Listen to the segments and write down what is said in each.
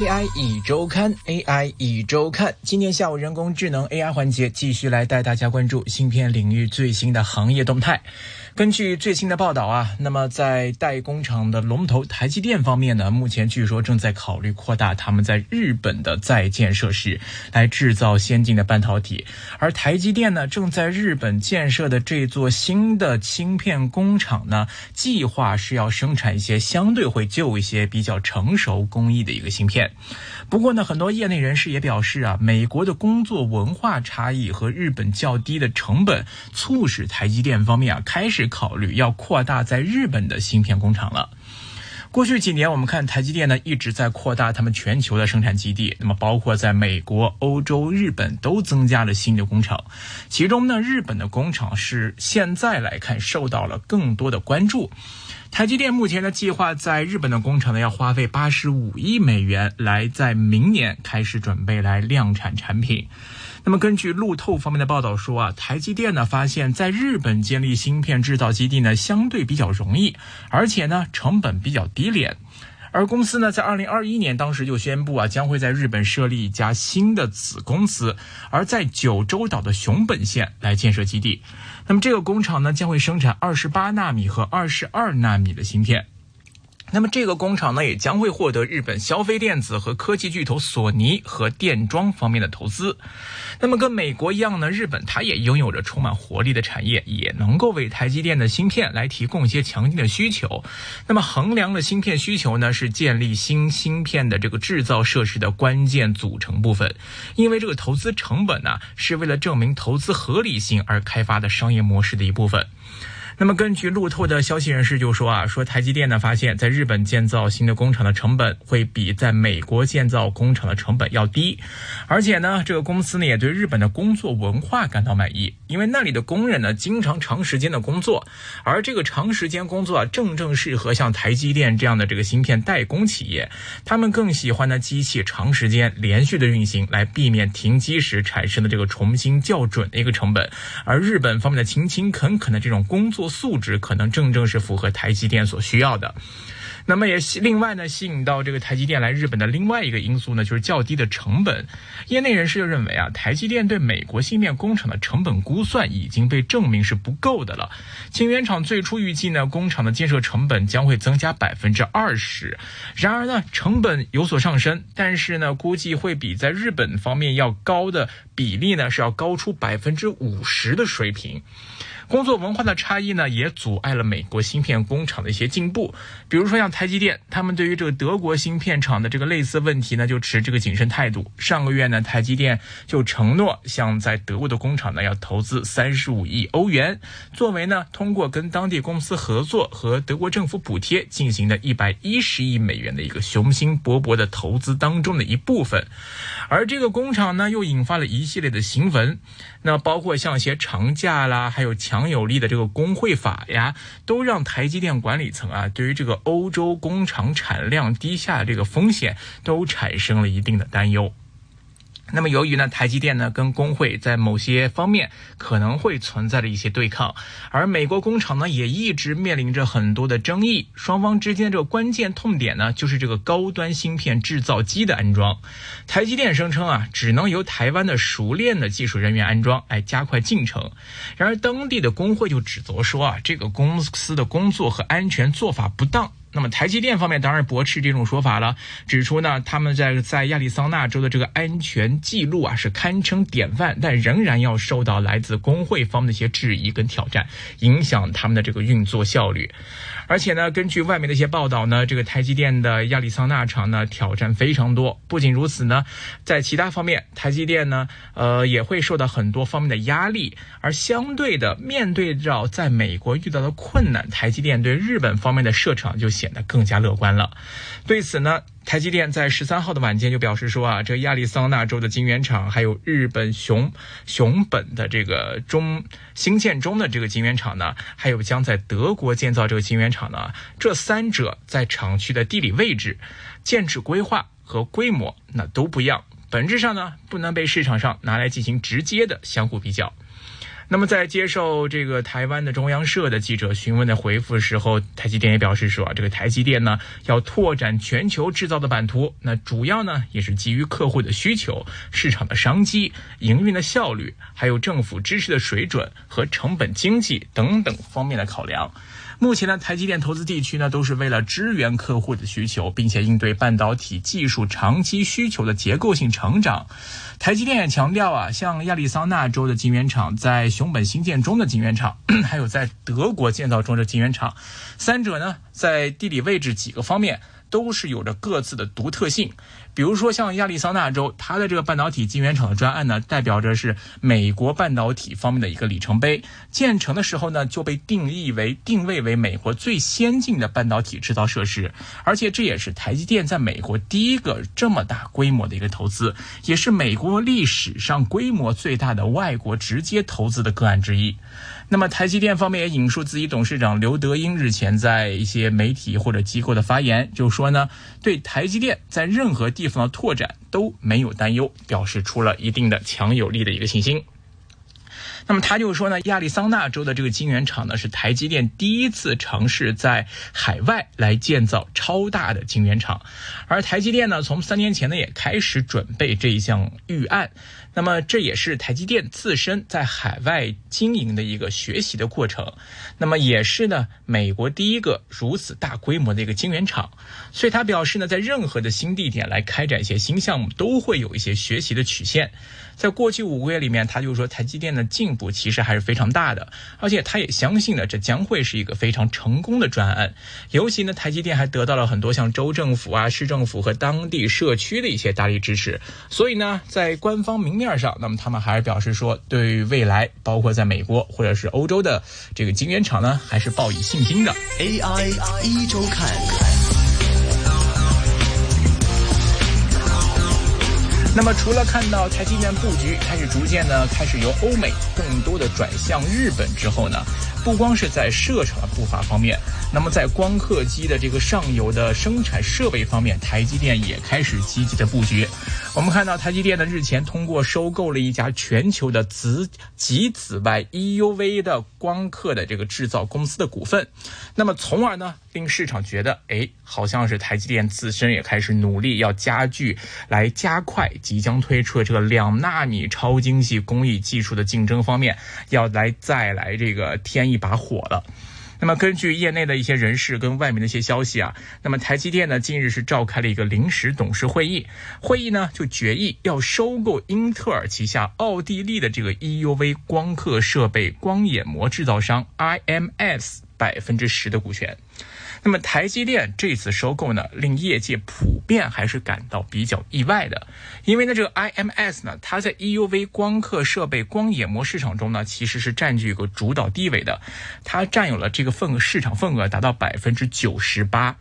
AI 一周刊，AI 一周刊，今天下午人工智能 AI 环节继续来带大家关注芯片领域最新的行业动态。根据最新的报道啊，那么在代工厂的龙头台积电方面呢，目前据说正在考虑扩大他们在日本的在建设施，来制造先进的半导体。而台积电呢，正在日本建设的这座新的芯片工厂呢，计划是要生产一些相对会旧一些、比较成熟工艺的一个芯片。不过呢，很多业内人士也表示啊，美国的工作文化差异和日本较低的成本，促使台积电方面啊开始考虑要扩大在日本的芯片工厂了。过去几年，我们看台积电呢一直在扩大他们全球的生产基地，那么包括在美国、欧洲、日本都增加了新的工厂。其中呢，日本的工厂是现在来看受到了更多的关注。台积电目前的计划在日本的工厂呢，要花费八十五亿美元，来在明年开始准备来量产产品。那么根据路透方面的报道说啊，台积电呢发现，在日本建立芯片制造基地呢，相对比较容易，而且呢成本比较低廉。而公司呢，在二零二一年当时就宣布啊，将会在日本设立一家新的子公司，而在九州岛的熊本县来建设基地。那么这个工厂呢，将会生产二十八纳米和二十二纳米的芯片。那么这个工厂呢，也将会获得日本消费电子和科技巨头索尼和电装方面的投资。那么跟美国一样呢，日本它也拥有着充满活力的产业，也能够为台积电的芯片来提供一些强劲的需求。那么衡量了芯片需求呢，是建立新芯片的这个制造设施的关键组成部分。因为这个投资成本呢，是为了证明投资合理性而开发的商业模式的一部分。那么，根据路透的消息人士就说啊，说台积电呢发现，在日本建造新的工厂的成本会比在美国建造工厂的成本要低，而且呢，这个公司呢也对日本的工作文化感到满意，因为那里的工人呢经常长时间的工作，而这个长时间工作啊，正正适合像台积电这样的这个芯片代工企业，他们更喜欢呢机器长时间连续的运行，来避免停机时产生的这个重新校准的一个成本，而日本方面的勤勤恳恳的这种工作。素质可能正正是符合台积电所需要的，那么也另外呢，吸引到这个台积电来日本的另外一个因素呢，就是较低的成本。业内人士就认为啊，台积电对美国芯片工厂的成本估算已经被证明是不够的了。晶圆厂最初预计呢，工厂的建设成本将会增加百分之二十，然而呢，成本有所上升，但是呢，估计会比在日本方面要高的比例呢，是要高出百分之五十的水平。工作文化的差异呢，也阻碍了美国芯片工厂的一些进步。比如说像台积电，他们对于这个德国芯片厂的这个类似问题呢，就持这个谨慎态度。上个月呢，台积电就承诺向在德国的工厂呢要投资三十五亿欧元，作为呢通过跟当地公司合作和德国政府补贴进行的一百一十亿美元的一个雄心勃勃的投资当中的一部分。而这个工厂呢，又引发了一系列的新闻，那包括像一些长假啦，还有强强有力的这个工会法呀，都让台积电管理层啊，对于这个欧洲工厂产量低下的这个风险，都产生了一定的担忧。那么，由于呢，台积电呢跟工会在某些方面可能会存在着一些对抗，而美国工厂呢也一直面临着很多的争议，双方之间这个关键痛点呢就是这个高端芯片制造机的安装。台积电声称啊，只能由台湾的熟练的技术人员安装，来加快进程。然而，当地的工会就指责说啊，这个公司的工作和安全做法不当。那么台积电方面当然驳斥这种说法了，指出呢他们在在亚利桑那州的这个安全记录啊是堪称典范，但仍然要受到来自工会方的一些质疑跟挑战，影响他们的这个运作效率。而且呢，根据外面的一些报道呢，这个台积电的亚利桑那厂呢挑战非常多。不仅如此呢，在其他方面，台积电呢，呃，也会受到很多方面的压力。而相对的，面对着在美国遇到的困难，台积电对日本方面的设厂就显得更加乐观了。对此呢。台积电在十三号的晚间就表示说啊，这亚利桑那州的晶圆厂，还有日本熊熊本的这个中新建中的这个晶圆厂呢，还有将在德国建造这个晶圆厂呢，这三者在厂区的地理位置、建制规划和规模那都不一样，本质上呢不能被市场上拿来进行直接的相互比较。那么在接受这个台湾的中央社的记者询问的回复时候，台积电也表示说啊，这个台积电呢要拓展全球制造的版图，那主要呢也是基于客户的需求、市场的商机、营运的效率，还有政府支持的水准和成本经济等等方面的考量。目前呢，台积电投资地区呢，都是为了支援客户的需求，并且应对半导体技术长期需求的结构性成长。台积电也强调啊，像亚利桑那州的晶圆厂，在熊本新建中的晶圆厂，还有在德国建造中的晶圆厂，三者呢，在地理位置几个方面。都是有着各自的独特性，比如说像亚利桑那州，它的这个半导体晶圆厂的专案呢，代表着是美国半导体方面的一个里程碑。建成的时候呢，就被定义为定位为美国最先进的半导体制造设施，而且这也是台积电在美国第一个这么大规模的一个投资，也是美国历史上规模最大的外国直接投资的个案之一。那么，台积电方面也引述自己董事长刘德英日前在一些媒体或者机构的发言，就说呢，对台积电在任何地方的拓展都没有担忧，表示出了一定的强有力的一个信心。那么他就说呢，亚利桑那州的这个晶圆厂呢，是台积电第一次尝试在海外来建造超大的晶圆厂，而台积电呢，从三年前呢也开始准备这一项预案。那么这也是台积电自身在海外经营的一个学习的过程，那么也是呢美国第一个如此大规模的一个晶圆厂，所以他表示呢，在任何的新地点来开展一些新项目，都会有一些学习的曲线。在过去五个月里面，他就说台积电的进步其实还是非常大的，而且他也相信呢，这将会是一个非常成功的专案。尤其呢，台积电还得到了很多像州政府啊、市政府和当地社区的一些大力支持，所以呢，在官方明面上，那么他们还是表示说，对于未来，包括在美国或者是欧洲的这个晶圆厂呢，还是抱以信心的。AI 一周看。那么，除了看到台积电布局开始逐渐呢，开始由欧美更多的转向日本之后呢，不光是在设厂的步伐方面，那么在光刻机的这个上游的生产设备方面，台积电也开始积极的布局。我们看到台积电呢日前通过收购了一家全球的紫极紫外 EUV 的光刻的这个制造公司的股份，那么从而呢令市场觉得，哎，好像是台积电自身也开始努力要加剧来加快。即将推出的这个两纳米超精细工艺技术的竞争方面，要来再来这个添一把火了。那么根据业内的一些人士跟外面的一些消息啊，那么台积电呢近日是召开了一个临时董事会议，会议呢就决议要收购英特尔旗下奥地利的这个 EUV 光刻设备光眼膜制造商 IMS 百分之十的股权。那么台积电这次收购呢，令业界普遍还是感到比较意外的，因为呢，这个 IMS 呢，它在 EUV 光刻设备光眼膜市场中呢，其实是占据一个主导地位的，它占有了这个份额市场份额达到百分之九十八。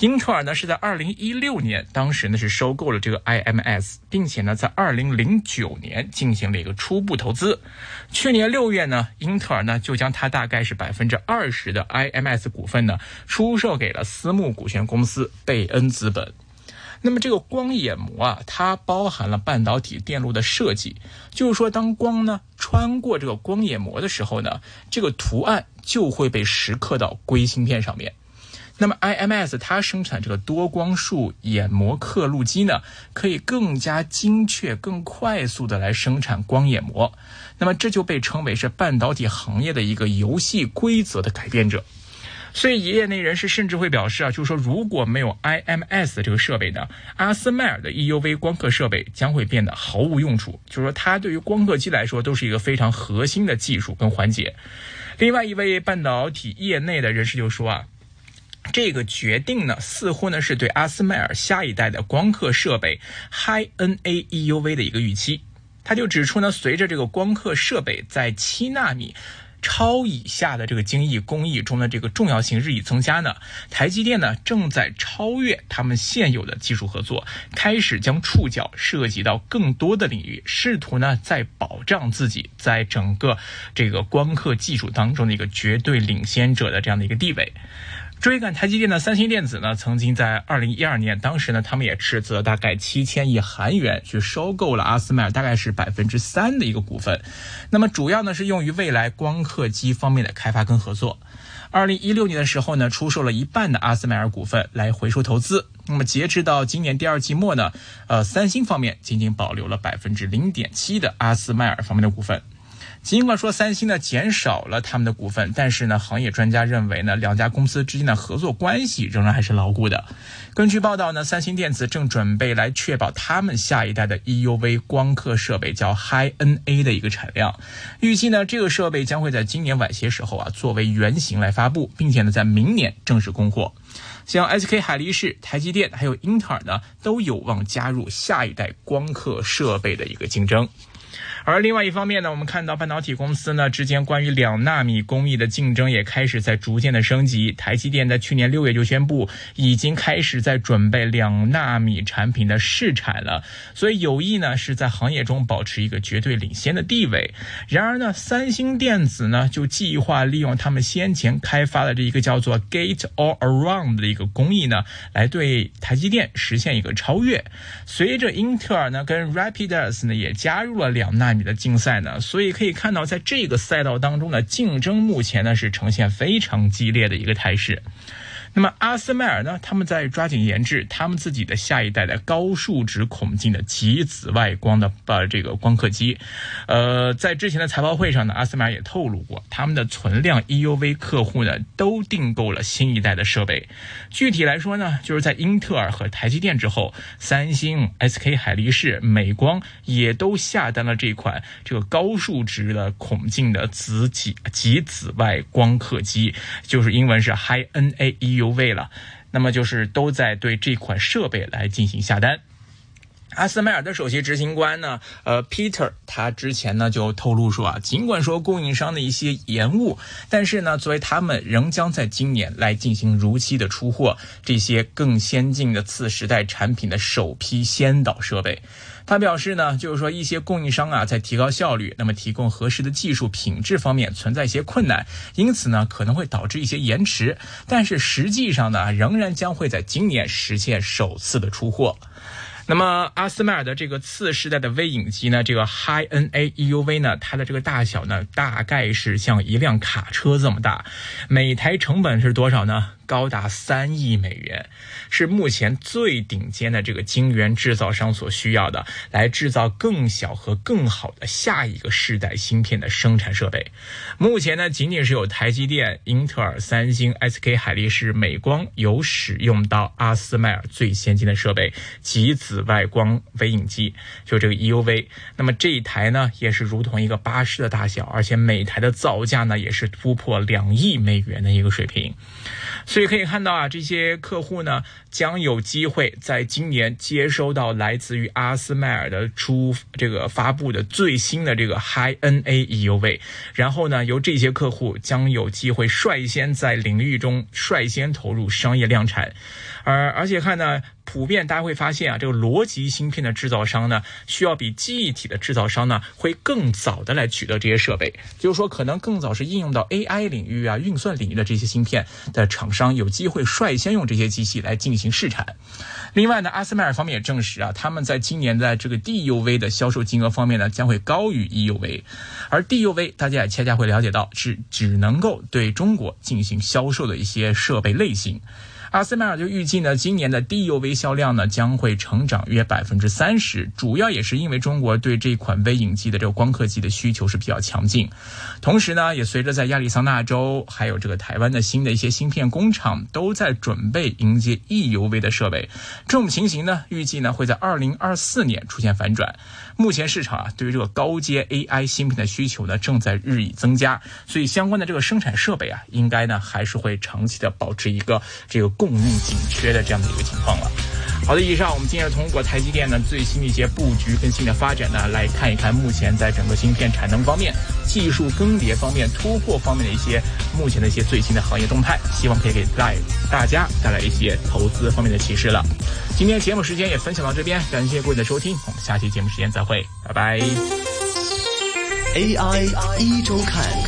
英特尔呢是在二零一六年，当时呢是收购了这个 IMS，并且呢在二零零九年进行了一个初步投资。去年六月呢，英特尔呢就将它大概是百分之二十的 IMS 股份呢出售给了私募股权公司贝恩资本。那么这个光眼膜啊，它包含了半导体电路的设计，就是说当光呢穿过这个光眼膜的时候呢，这个图案就会被蚀刻到硅芯片上面。那么，IMS 它生产这个多光束眼膜刻录机呢，可以更加精确、更快速的来生产光眼膜。那么，这就被称为是半导体行业的一个游戏规则的改变者。所以，业内人士甚至会表示啊，就是说，如果没有 IMS 这个设备呢，阿斯麦尔的 EUV 光刻设备将会变得毫无用处。就是说，它对于光刻机来说都是一个非常核心的技术跟环节。另外一位半导体业内的人士就说啊。这个决定呢，似乎呢是对阿斯麦尔下一代的光刻设备 High NA EUV 的一个预期。他就指出呢，随着这个光刻设备在七纳米超以下的这个精益工艺中的这个重要性日益增加呢，台积电呢正在超越他们现有的技术合作，开始将触角涉及到更多的领域，试图呢在保障自己在整个这个光刻技术当中的一个绝对领先者的这样的一个地位。追赶台积电的三星电子呢，曾经在二零一二年，当时呢，他们也斥资了大概七千亿韩元去收购了阿斯麦尔，大概是百分之三的一个股份。那么主要呢是用于未来光刻机方面的开发跟合作。二零一六年的时候呢，出售了一半的阿斯麦尔股份来回收投资。那么截止到今年第二季末呢，呃，三星方面仅仅保留了百分之零点七的阿斯麦尔方面的股份。尽管说三星呢减少了他们的股份，但是呢，行业专家认为呢，两家公司之间的合作关系仍然还是牢固的。根据报道呢，三星电子正准备来确保他们下一代的 EUV 光刻设备叫 HiNA 的一个产量。预计呢，这个设备将会在今年晚些时候啊作为原型来发布，并且呢，在明年正式供货。像 SK 海力士、台积电还有英特尔呢，都有望加入下一代光刻设备的一个竞争。而另外一方面呢，我们看到半导体公司呢之间关于两纳米工艺的竞争也开始在逐渐的升级。台积电在去年六月就宣布，已经开始在准备两纳米产品的试产了，所以有意呢是在行业中保持一个绝对领先的地位。然而呢，三星电子呢就计划利用他们先前开发的这一个叫做 Gate All Around 的一个工艺呢，来对台积电实现一个超越。随着英特尔呢跟 Rapidus 呢也加入了两纳米。的竞赛呢，所以可以看到，在这个赛道当中呢竞争目前呢是呈现非常激烈的一个态势。那么阿斯麦尔呢？他们在抓紧研制他们自己的下一代的高数值孔径的极紫外光的呃这个光刻机。呃，在之前的财报会上呢，阿斯麦尔也透露过，他们的存量 EUV 客户呢都订购了新一代的设备。具体来说呢，就是在英特尔和台积电之后，三星、SK 海力士、美光也都下单了这款这个高数值的孔径的紫极极紫外光刻机，就是英文是 High NA E。优惠了，那么就是都在对这款设备来进行下单。阿斯麦尔的首席执行官呢，呃，Peter，他之前呢就透露说啊，尽管说供应商的一些延误，但是呢，作为他们仍将在今年来进行如期的出货这些更先进的次时代产品的首批先导设备。他表示呢，就是说一些供应商啊，在提高效率，那么提供合适的技术品质方面存在一些困难，因此呢，可能会导致一些延迟。但是实际上呢，仍然将会在今年实现首次的出货。那么阿斯麦尔的这个次世代的微影机呢，这个 High NA EUV 呢，它的这个大小呢，大概是像一辆卡车这么大，每台成本是多少呢？高达三亿美元，是目前最顶尖的这个晶圆制造商所需要的，来制造更小和更好的下一个世代芯片的生产设备。目前呢，仅仅是有台积电、英特尔、三星、SK 海力士、美光有使用到阿斯麦尔最先进的设备——极紫外光微影机，就这个 EUV。那么这一台呢，也是如同一个巴士的大小，而且每台的造价呢，也是突破两亿美元的一个水平。可以看到啊，这些客户呢将有机会在今年接收到来自于阿斯麦尔的出这个发布的最新的这个 High NA EUV，然后呢，由这些客户将有机会率先在领域中率先投入商业量产，而而且看呢。普遍大家会发现啊，这个逻辑芯片的制造商呢，需要比记忆体的制造商呢，会更早的来取得这些设备。就是说，可能更早是应用到 AI 领域啊、运算领域的这些芯片的厂商，有机会率先用这些机器来进行试产。另外呢，阿斯麦尔方面也证实啊，他们在今年在这个 DUV 的销售金额方面呢，将会高于 EUV。而 DUV 大家也恰恰会了解到，是只能够对中国进行销售的一些设备类型。阿斯麦尔就预计呢，今年的 DUV 销量呢将会成长约百分之三十，主要也是因为中国对这款微影机的这个光刻机的需求是比较强劲，同时呢，也随着在亚利桑那州还有这个台湾的新的一些芯片工厂都在准备迎接 EUV 的设备，这种情形呢，预计呢会在二零二四年出现反转。目前市场啊，对于这个高阶 AI 芯片的需求呢正在日益增加，所以相关的这个生产设备啊，应该呢还是会长期的保持一个这个。供应紧缺的这样的一个情况了。好的，以上我们今日通过台积电呢最新的一些布局跟新的发展呢，来看一看目前在整个芯片产能方面、技术更迭方面、突破方面的一些目前的一些最新的行业动态，希望可以给带大家带来一些投资方面的启示了。今天节目时间也分享到这边，感谢各位的收听，我们下期节目时间再会，拜拜。AI 一周看。